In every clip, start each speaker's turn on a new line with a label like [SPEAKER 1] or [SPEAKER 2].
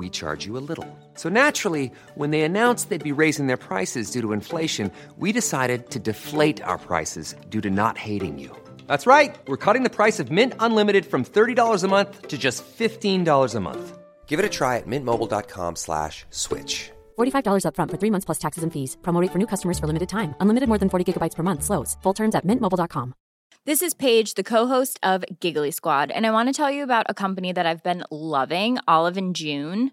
[SPEAKER 1] we charge you a little. So naturally, when they announced they'd be raising their prices due to inflation, we decided to deflate our prices due to not hating you. That's right. We're cutting the price of Mint Unlimited from $30 a month to just $15 a month. Give it a try at mintmobile.com slash switch.
[SPEAKER 2] $45 upfront for three months plus taxes and fees. Promo rate for new customers for limited time. Unlimited more than 40 gigabytes per month. Slows. Full terms at mintmobile.com.
[SPEAKER 3] This is Paige, the co-host of Giggly Squad, and I want to tell you about a company that I've been loving, Olive and June.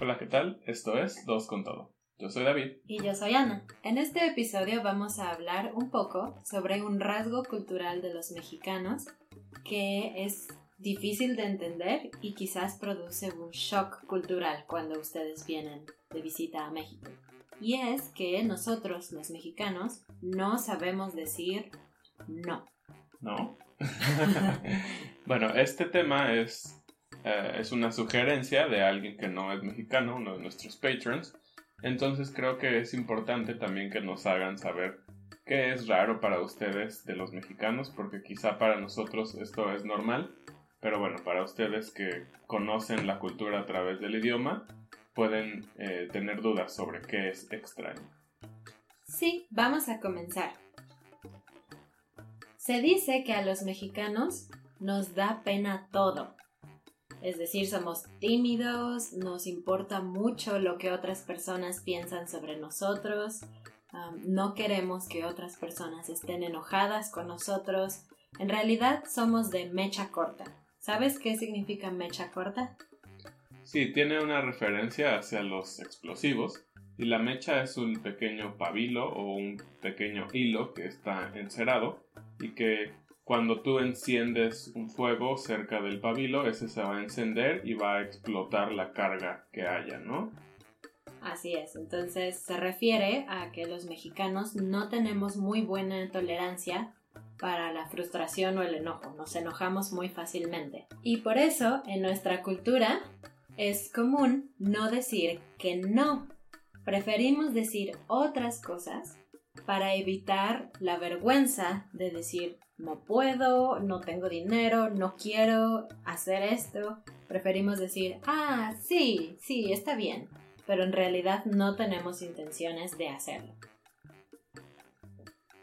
[SPEAKER 4] Hola, ¿qué tal? Esto es Dos con Todo. Yo soy David.
[SPEAKER 5] Y yo soy Ana. En este episodio vamos a hablar un poco sobre un rasgo cultural de los mexicanos que es difícil de entender y quizás produce un shock cultural cuando ustedes vienen de visita a México. Y es que nosotros, los mexicanos, no sabemos decir no.
[SPEAKER 4] ¿No? bueno, este tema es, eh, es una sugerencia de alguien que no es mexicano, uno de nuestros patrons. Entonces creo que es importante también que nos hagan saber qué es raro para ustedes de los mexicanos, porque quizá para nosotros esto es normal, pero bueno, para ustedes que conocen la cultura a través del idioma, pueden eh, tener dudas sobre qué es extraño.
[SPEAKER 5] Sí, vamos a comenzar. Se dice que a los mexicanos nos da pena todo. Es decir, somos tímidos, nos importa mucho lo que otras personas piensan sobre nosotros, no queremos que otras personas estén enojadas con nosotros. En realidad somos de mecha corta. ¿Sabes qué significa mecha corta?
[SPEAKER 4] Sí, tiene una referencia hacia los explosivos y la mecha es un pequeño pabilo o un pequeño hilo que está encerado y que cuando tú enciendes un fuego cerca del pabilo, ese se va a encender y va a explotar la carga que haya, ¿no?
[SPEAKER 5] Así es, entonces se refiere a que los mexicanos no tenemos muy buena tolerancia para la frustración o el enojo, nos enojamos muy fácilmente. Y por eso en nuestra cultura es común no decir que no. Preferimos decir otras cosas para evitar la vergüenza de decir no puedo, no tengo dinero, no quiero hacer esto. Preferimos decir, ah, sí, sí, está bien, pero en realidad no tenemos intenciones de hacerlo.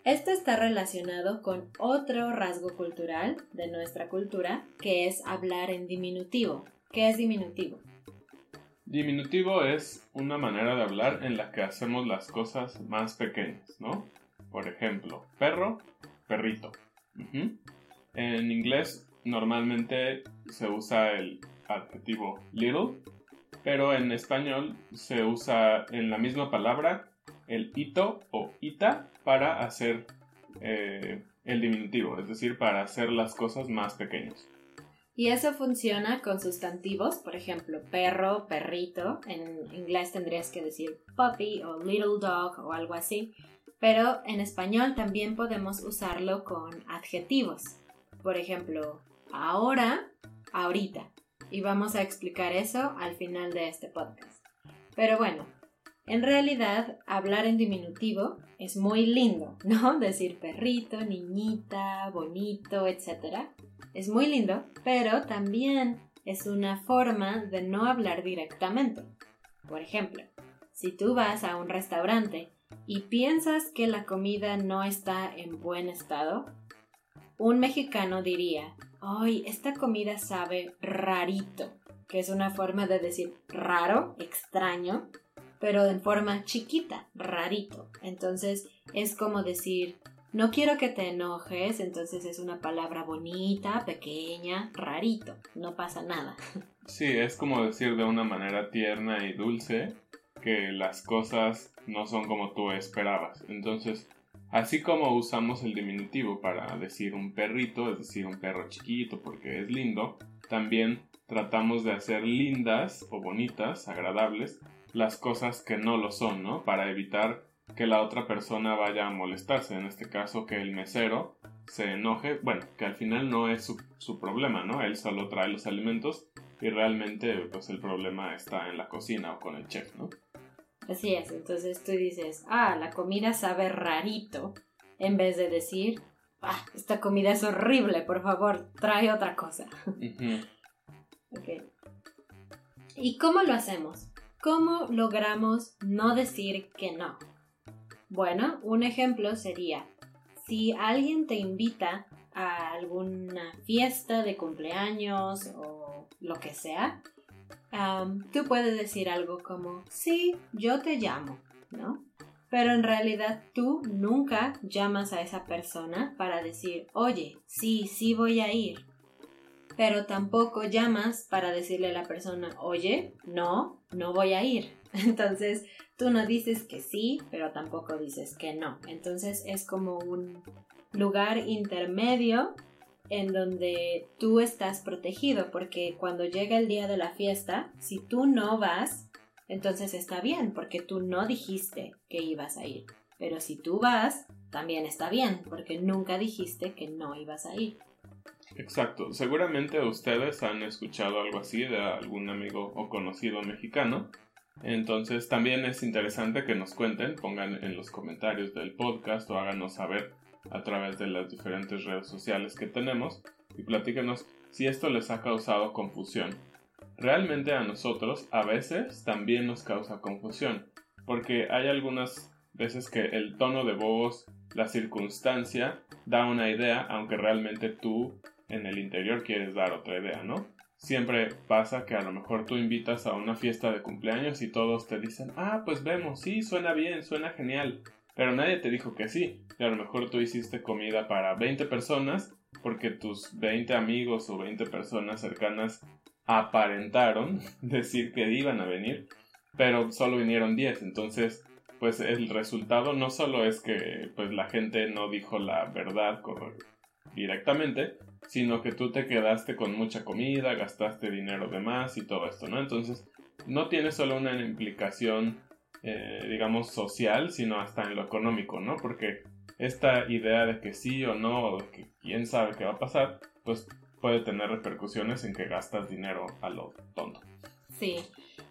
[SPEAKER 5] Esto está relacionado con otro rasgo cultural de nuestra cultura, que es hablar en diminutivo. ¿Qué es diminutivo?
[SPEAKER 4] Diminutivo es una manera de hablar en la que hacemos las cosas más pequeñas, ¿no? Por ejemplo, perro, perrito. En inglés normalmente se usa el adjetivo little, pero en español se usa en la misma palabra el ito o ita para hacer eh, el diminutivo, es decir, para hacer las cosas más pequeñas.
[SPEAKER 5] Y eso funciona con sustantivos, por ejemplo, perro, perrito. En inglés tendrías que decir puppy o little dog o algo así. Pero en español también podemos usarlo con adjetivos. Por ejemplo, ahora, ahorita. Y vamos a explicar eso al final de este podcast. Pero bueno, En realidad, hablar en diminutivo es muy lindo, ¿no? Decir perrito, niñita, bonito, etc. Es muy lindo, pero también es una forma de no hablar directamente. Por ejemplo, si tú vas a un restaurante y piensas que la comida no está en buen estado, un mexicano diría, ¡ay, esta comida sabe rarito! que es una forma de decir raro, extraño, pero en forma chiquita, rarito. Entonces es como decir, no quiero que te enojes, entonces es una palabra bonita, pequeña, rarito, no pasa nada.
[SPEAKER 4] Sí, es como decir de una manera tierna y dulce que las cosas no son como tú esperabas. Entonces, así como usamos el diminutivo para decir un perrito, es decir, un perro chiquito porque es lindo, también tratamos de hacer lindas o bonitas, agradables, las cosas que no lo son, ¿no? Para evitar que la otra persona vaya a molestarse, en este caso que el mesero se enoje, bueno, que al final no es su, problema, ¿no? Él solo trae los alimentos y realmente pues el problema está en la cocina o con el chef, ¿no?
[SPEAKER 5] Así es, entonces tú dices, ah, la comida sabe rarito, en vez de decir, ah, esta comida es horrible, por favor, trae otra cosa. ¿Y cómo lo hacemos? ¿Cómo logramos no decir que no? Bueno, un ejemplo sería, si alguien te invita a alguna fiesta de cumpleaños o lo que sea, tú puedes decir algo como, sí, yo te llamo, ¿no? Pero en realidad tú nunca llamas a esa persona para decir, oye, sí, sí voy a ir pero tampoco llamas para decirle a la persona, oye, no, no voy a ir. Entonces, tú no dices que sí, pero tampoco dices que no. Entonces, es como un lugar intermedio en donde tú estás protegido, porque cuando llega el día de la fiesta, si tú no vas, entonces está bien, porque tú no dijiste que ibas a ir. Pero si tú vas, también está bien, porque nunca dijiste que no ibas a ir.
[SPEAKER 4] Exacto, seguramente ustedes han escuchado algo así de algún amigo o conocido mexicano. Entonces también es interesante que nos cuenten, pongan en los comentarios del podcast o háganos saber a través de las diferentes redes sociales que tenemos y platíquenos si esto les ha causado confusión. Realmente a nosotros a veces también nos causa confusión, porque hay algunas veces que el tono de voz, la circunstancia da una idea, aunque realmente tú en el interior quieres dar otra idea, ¿no? Siempre pasa que a lo mejor tú invitas a una fiesta de cumpleaños y todos te dicen, ah, pues vemos, sí, suena bien, suena genial, pero nadie te dijo que sí. Y a lo mejor tú hiciste comida para 20 personas porque tus 20 amigos o 20 personas cercanas aparentaron decir que iban a venir, pero solo vinieron 10. Entonces, pues el resultado no solo es que pues la gente no dijo la verdad directamente, sino que tú te quedaste con mucha comida, gastaste dinero de más y todo esto, ¿no? Entonces, no tiene solo una implicación, eh, digamos, social, sino hasta en lo económico, ¿no? Porque esta idea de que sí o no, o de que quién sabe qué va a pasar, pues puede tener repercusiones en que gastas dinero a lo tonto.
[SPEAKER 5] Sí,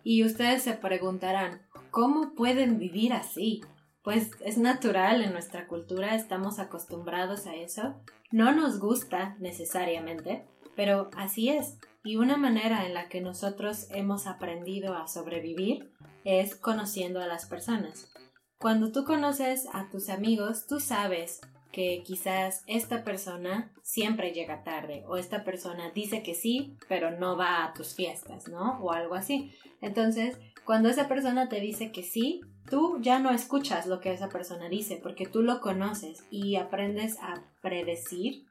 [SPEAKER 5] y ustedes se preguntarán, ¿cómo pueden vivir así? Pues es natural en nuestra cultura, estamos acostumbrados a eso, no nos gusta necesariamente, pero así es. Y una manera en la que nosotros hemos aprendido a sobrevivir es conociendo a las personas. Cuando tú conoces a tus amigos, tú sabes que quizás esta persona siempre llega tarde o esta persona dice que sí, pero no va a tus fiestas, ¿no? O algo así. Entonces, cuando esa persona te dice que sí, tú ya no escuchas lo que esa persona dice porque tú lo conoces y aprendes a predecir,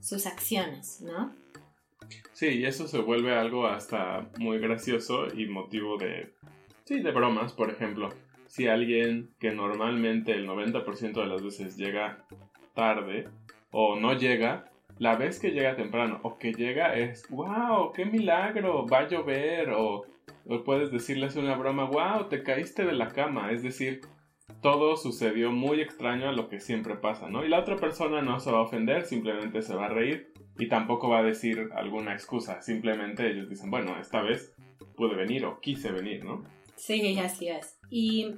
[SPEAKER 5] sus acciones, ¿no?
[SPEAKER 4] Sí, y eso se vuelve algo hasta muy gracioso y motivo de, sí, de bromas, por ejemplo. Si alguien que normalmente el 90% de las veces llega tarde o no llega, la vez que llega temprano o que llega es, wow, qué milagro, va a llover o puedes decirles una broma, wow, te caíste de la cama. Es decir, todo sucedió muy extraño a lo que siempre pasa, ¿no? Y la otra persona no se va a ofender, simplemente se va a reír y tampoco va a decir alguna excusa. Simplemente ellos dicen, bueno, esta vez pude venir o quise venir, ¿no?
[SPEAKER 5] Sí, así es. Y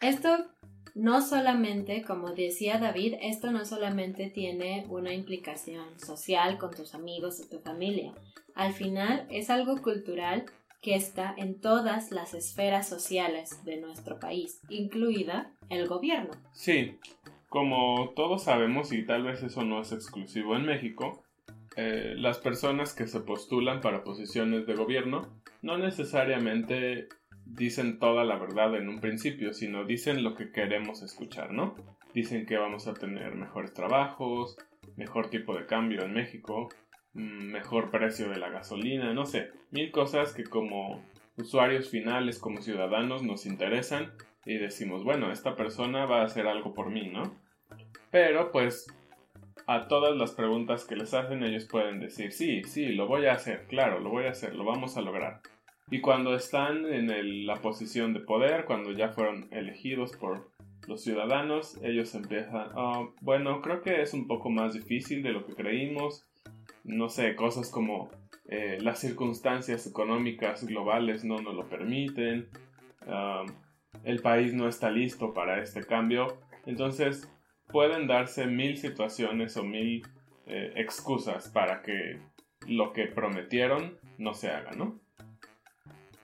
[SPEAKER 5] esto no solamente, como decía David, esto no solamente tiene una implicación social con tus amigos o tu familia. Al final es algo cultural que está en todas las esferas sociales de nuestro país, incluida el gobierno.
[SPEAKER 4] Sí, como todos sabemos, y tal vez eso no es exclusivo en México, eh, las personas que se postulan para posiciones de gobierno no necesariamente dicen toda la verdad en un principio, sino dicen lo que queremos escuchar, ¿no? Dicen que vamos a tener mejores trabajos, mejor tipo de cambio en México, mm, mejor precio de la gasolina, no sé, mil cosas que como usuarios finales, como ciudadanos, nos interesan y decimos, bueno, esta persona va a hacer algo por mí, ¿no? Pero pues a todas las preguntas que les hacen ellos pueden decir, sí, sí, lo voy a hacer, claro, lo voy a hacer, lo vamos a lograr. Y cuando están en la posición de poder, cuando ya fueron elegidos por los ciudadanos, ellos empiezan, oh, bueno, creo que es un poco más difícil de lo que creímos. No sé, cosas como eh, las circunstancias económicas globales no nos lo permiten. el país no está listo para este cambio. Entonces, pueden darse mil situaciones o mil eh, excusas para que lo que prometieron no se haga, ¿no?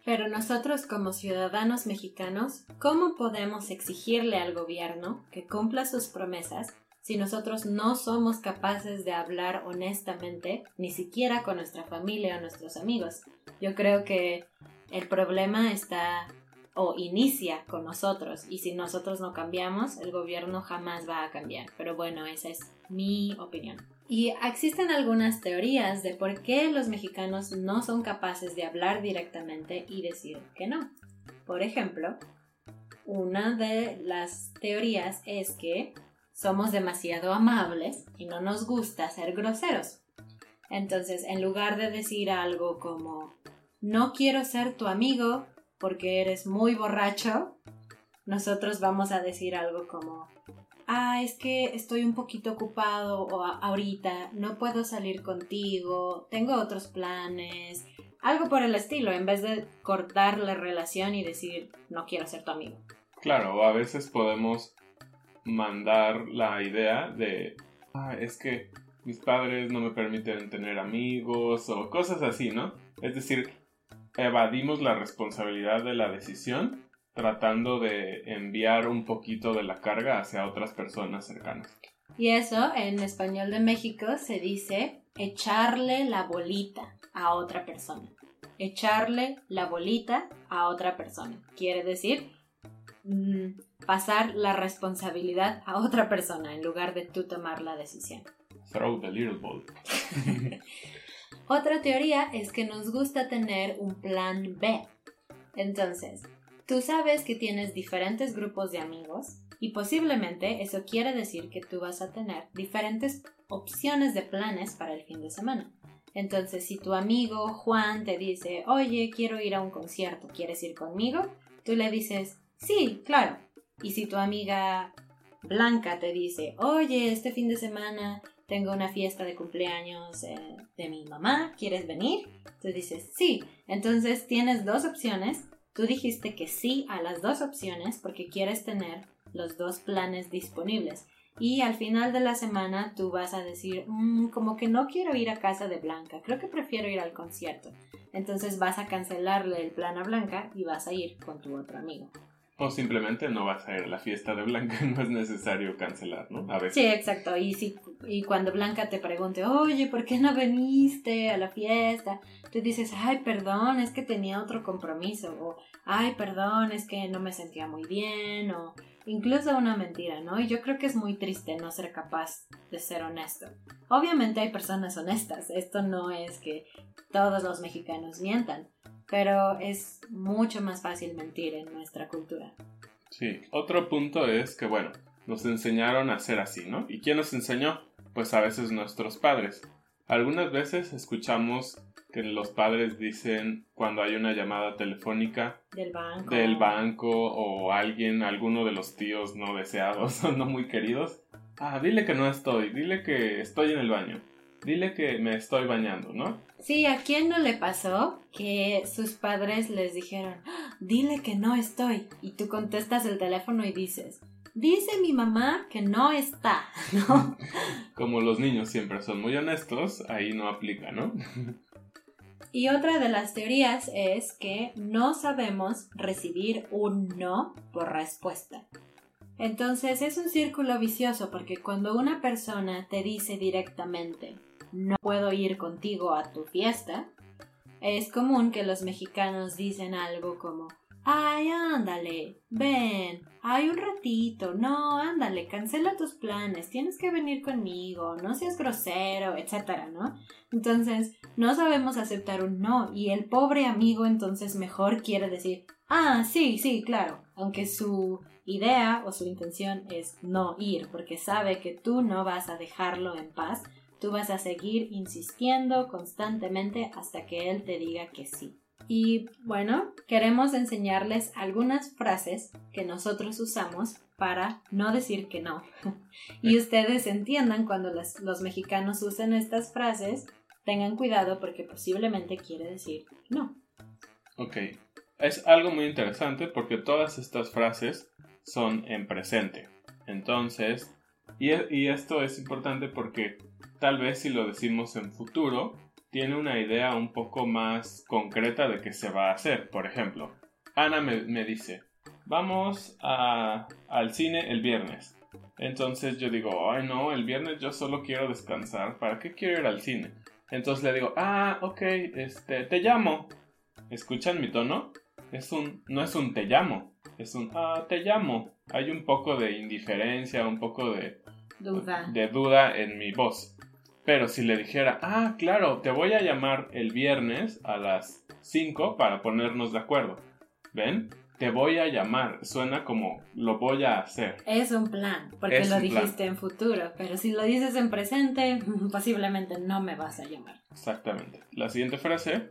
[SPEAKER 5] Pero nosotros como ciudadanos mexicanos, ¿cómo podemos exigirle al gobierno que cumpla sus promesas si nosotros no somos capaces de hablar honestamente, ni siquiera con nuestra familia o nuestros amigos? Yo creo que el problema está o inicia con nosotros y si nosotros no cambiamos, el gobierno jamás va a cambiar. Pero bueno, esa es mi opinión. Y existen algunas teorías de por qué los mexicanos no son capaces de hablar directamente y decir que no. Por ejemplo, una de las teorías es que somos demasiado amables y no nos gusta ser groseros. Entonces, en lugar de decir algo como no quiero ser tu amigo porque eres muy borracho, nosotros vamos a decir algo como, ah, es que estoy un poquito ocupado o ahorita no puedo salir contigo, tengo otros planes, algo por el estilo, en vez de cortar la relación y decir, no quiero ser tu amigo.
[SPEAKER 4] Claro, a veces podemos mandar la idea de, ah, es que mis padres no me permiten tener amigos o cosas así, ¿no? Es decir, evadimos la responsabilidad de la decisión tratando de enviar un poquito de la carga hacia otras personas cercanas.
[SPEAKER 5] Y eso en español de México se dice echarle la bolita a otra persona. Echarle la bolita a otra persona. Quiere decir mm, pasar la responsabilidad a otra persona en lugar de tú tomar la decisión.
[SPEAKER 4] Throw the little ball.
[SPEAKER 5] Otra teoría es que nos gusta tener un plan B. Entonces, tú sabes que tienes diferentes grupos de amigos y posiblemente eso quiere decir que tú vas a tener diferentes opciones de planes para el fin de semana. Entonces, si tu amigo Juan te dice, oye, quiero ir a un concierto, ¿quieres ir conmigo? Tú le dices, sí, claro. Y si tu amiga Blanca te dice, oye, este fin de semana tengo una fiesta de cumpleaños eh, de mi mamá, ¿quieres venir? Tú dices, sí. Entonces tienes dos opciones. Tú dijiste que sí a las dos opciones porque quieres tener los dos planes disponibles. Y al final de la semana tú vas a decir, mm, como que no quiero ir a casa de Blanca, creo que prefiero ir al concierto. Entonces vas a cancelarle el plan a Blanca y vas a ir con tu otro amigo.
[SPEAKER 4] O simplemente no vas a ir a la fiesta de Blanca, no es necesario cancelar, ¿no?
[SPEAKER 5] Sí, exacto. Y, si, y cuando Blanca te pregunte, oye, ¿por qué no viniste a la fiesta? Tú dices, ay, perdón, es que tenía otro compromiso. O, ay, perdón, es que no me sentía muy bien. O incluso una mentira, ¿no? Y yo creo que es muy triste no ser capaz de ser honesto. Obviamente hay personas honestas. Esto no es que todos los mexicanos mientan pero es mucho más fácil mentir en nuestra cultura.
[SPEAKER 4] Sí, otro punto es que, bueno, nos enseñaron a ser así, ¿no? ¿Y quién nos enseñó? Pues a veces nuestros padres. Algunas veces escuchamos que los padres dicen cuando hay una llamada telefónica
[SPEAKER 5] del banco,
[SPEAKER 4] del banco o alguien, alguno de los tíos no deseados o no muy queridos. Ah, dile que no estoy, dile que estoy en el baño. Dile que me estoy bañando, ¿no?
[SPEAKER 5] Sí, ¿a quién no le pasó que sus padres les dijeron, "Ah, dile que no estoy? Y tú contestas el teléfono y dices, dice mi mamá que no está, ¿no?
[SPEAKER 4] Como los niños siempre son muy honestos, ahí no aplica, ¿no?
[SPEAKER 5] Y otra de las teorías es que no sabemos recibir un no por respuesta. Entonces es un círculo vicioso porque cuando una persona te dice directamente no puedo ir contigo a tu fiesta, es común que los mexicanos dicen algo como ay, ándale, ven, ay, un ratito, no, ándale, cancela tus planes, tienes que venir conmigo, no seas grosero, etcétera, ¿no? Entonces, no sabemos aceptar un no y el pobre amigo entonces mejor quiere decir, ah, sí, sí, claro, aunque su idea o su intención es no ir, porque sabe que tú no vas a dejarlo en paz, tú vas a seguir insistiendo constantemente hasta que él te diga que sí. Y bueno, queremos enseñarles algunas frases que nosotros usamos para no decir que no. y ustedes entiendan cuando los, mexicanos usen estas frases, tengan cuidado porque posiblemente quiere decir no.
[SPEAKER 4] Ok, es algo muy interesante porque todas estas frases son en presente. Entonces, y, y esto es importante porque tal vez si lo decimos en futuro, tiene una idea un poco más concreta de qué se va a hacer. Por ejemplo, Ana me, me dice, vamos a, al cine el viernes. Entonces yo digo, ay no, el viernes yo solo quiero descansar, ¿para qué quiero ir al cine? Entonces le digo, ah, ok, este, te llamo. ¿Escuchan mi tono? Es un, no es un te llamo, es un, ah, te llamo. Hay un poco de indiferencia, un poco de
[SPEAKER 5] Duda.
[SPEAKER 4] de duda en mi voz. Pero si le dijera, ah, claro, te voy a llamar el viernes a las 5 para ponernos de acuerdo. ¿Ven? Te voy a llamar. Suena como lo voy a hacer.
[SPEAKER 5] Es un plan, porque
[SPEAKER 4] Es
[SPEAKER 5] lo
[SPEAKER 4] un plan.
[SPEAKER 5] dijiste en futuro, pero si lo dices en presente, posiblemente no me vas a llamar.
[SPEAKER 4] Exactamente. La siguiente frase.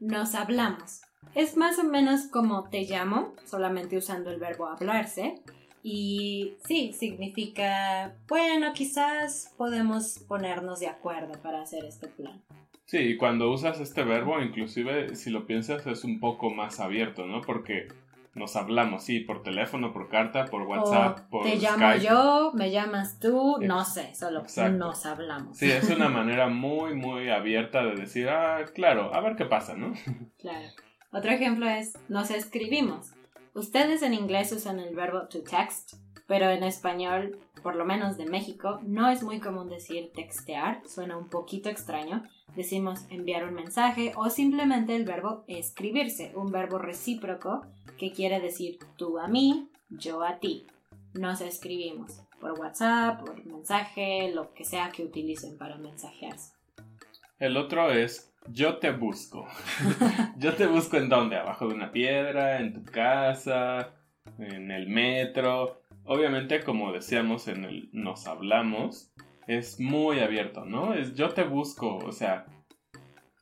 [SPEAKER 5] Nos hablamos. Es más o menos como te llamo, solamente usando el verbo hablarse. Y sí, significa, bueno, quizás podemos ponernos de acuerdo para hacer este plan.
[SPEAKER 4] Sí, y cuando usas este verbo, inclusive si lo piensas, es un poco más abierto, ¿no? Porque nos hablamos, sí, por teléfono, por carta, por WhatsApp,
[SPEAKER 5] o
[SPEAKER 4] por
[SPEAKER 5] te llamo yo, me llamas tú, no sé, solo
[SPEAKER 4] Exacto.
[SPEAKER 5] nos hablamos.
[SPEAKER 4] Sí, es una manera muy, muy abierta de decir, ah, claro, a ver qué pasa, ¿no?
[SPEAKER 5] Claro. Otro ejemplo es nos escribimos. Ustedes en inglés usan el verbo to text, pero en español, por lo menos de México, no es muy común decir textear, suena un poquito extraño. Decimos enviar un mensaje o simplemente el verbo escribirse, un verbo recíproco que quiere decir tú a mí, yo a ti. Nos escribimos por WhatsApp, por mensaje, lo que sea que utilicen para mensajearse.
[SPEAKER 4] El otro es yo te busco. yo te busco en dónde? Abajo de una piedra, en tu casa, en el metro. Obviamente, como decíamos en el nos hablamos, es muy abierto, ¿no? Es yo te busco, o sea,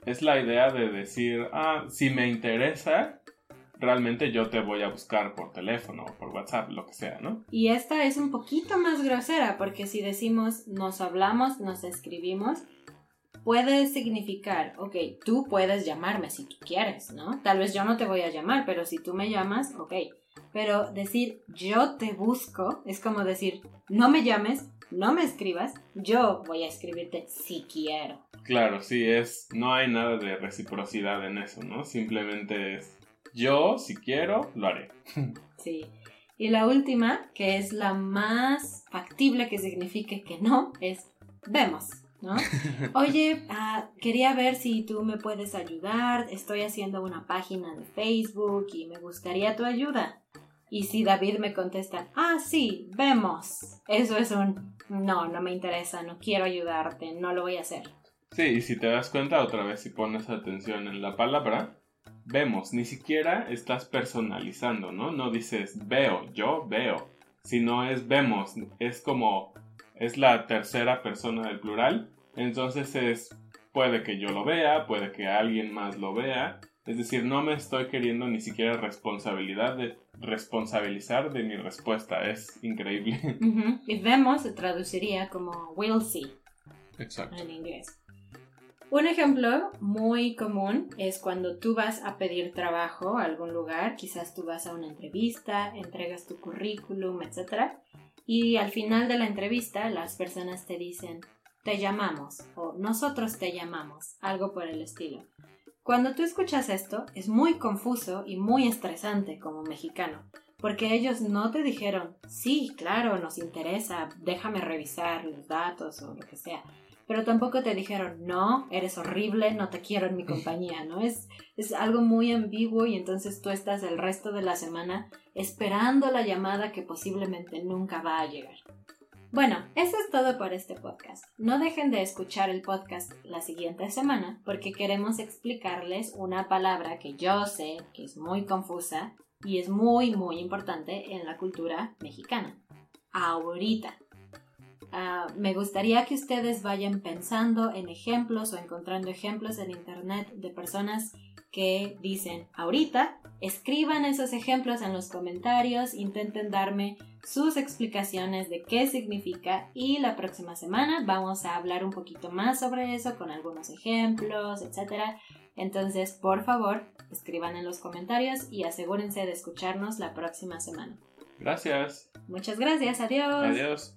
[SPEAKER 4] es la idea de decir, ah, si me interesa, realmente yo te voy a buscar por teléfono o por WhatsApp, lo que sea, ¿no?
[SPEAKER 5] Y esta es un poquito más grosera porque si decimos nos hablamos, nos escribimos, puede significar, ok, tú puedes llamarme si tú quieres, ¿no? Tal vez yo no te voy a llamar, pero si tú me llamas, ok. Pero decir yo te busco es como decir no me llames, no me escribas, yo voy a escribirte si quiero.
[SPEAKER 4] Claro, sí, es. No hay nada de reciprocidad en eso, ¿no? Simplemente es. Yo, si quiero, lo haré.
[SPEAKER 5] Sí. Y la última, que es la más factible que signifique que no, es vemos, ¿no? Oye, ah, quería ver si tú me puedes ayudar. Estoy haciendo una página de Facebook y me gustaría tu ayuda. Y si David me contesta, ah, sí, vemos. Eso es un no, no me interesa, no quiero ayudarte, no lo voy a hacer.
[SPEAKER 4] Sí, y si te das cuenta otra vez, si pones atención en la palabra, vemos, ni siquiera estás personalizando, ¿no? No dices veo, yo veo, sino es vemos, es como, es la tercera persona del plural, entonces es, puede que yo lo vea, puede que alguien más lo vea, es decir, no me estoy queriendo ni siquiera responsabilidad de responsabilizar de mi respuesta, es increíble.
[SPEAKER 5] Ujú. Y vemos se traduciría como we'll see.
[SPEAKER 4] Exacto.
[SPEAKER 5] en inglés. Un ejemplo muy común es cuando tú vas a pedir trabajo a algún lugar, quizás tú vas a una entrevista, entregas tu currículum, etc. Y al final de la entrevista las personas te dicen, te llamamos o nosotros te llamamos, algo por el estilo. Cuando tú escuchas esto, es muy confuso y muy estresante como mexicano, porque ellos no te dijeron, sí, claro, nos interesa, déjame revisar los datos o lo que sea, pero tampoco te dijeron, no, eres horrible, no te quiero en mi compañía, ¿no? Es, es algo muy ambiguo y entonces tú estás el resto de la semana esperando la llamada que posiblemente nunca va a llegar. Bueno, eso es todo por este podcast. No dejen de escuchar el podcast la siguiente semana porque queremos explicarles una palabra que yo sé que es muy confusa y es muy muy importante en la cultura mexicana. Ahorita. Ah, me gustaría que ustedes vayan pensando en ejemplos o encontrando ejemplos en internet de personas que dicen ahorita, escriban esos ejemplos en los comentarios, intenten darme sus explicaciones de qué significa y la próxima semana vamos a hablar un poquito más sobre eso con algunos ejemplos, etc. Entonces, por favor, escriban en los comentarios y asegúrense de escucharnos la próxima semana.
[SPEAKER 4] Gracias.
[SPEAKER 5] Muchas gracias, adiós.
[SPEAKER 4] Adiós.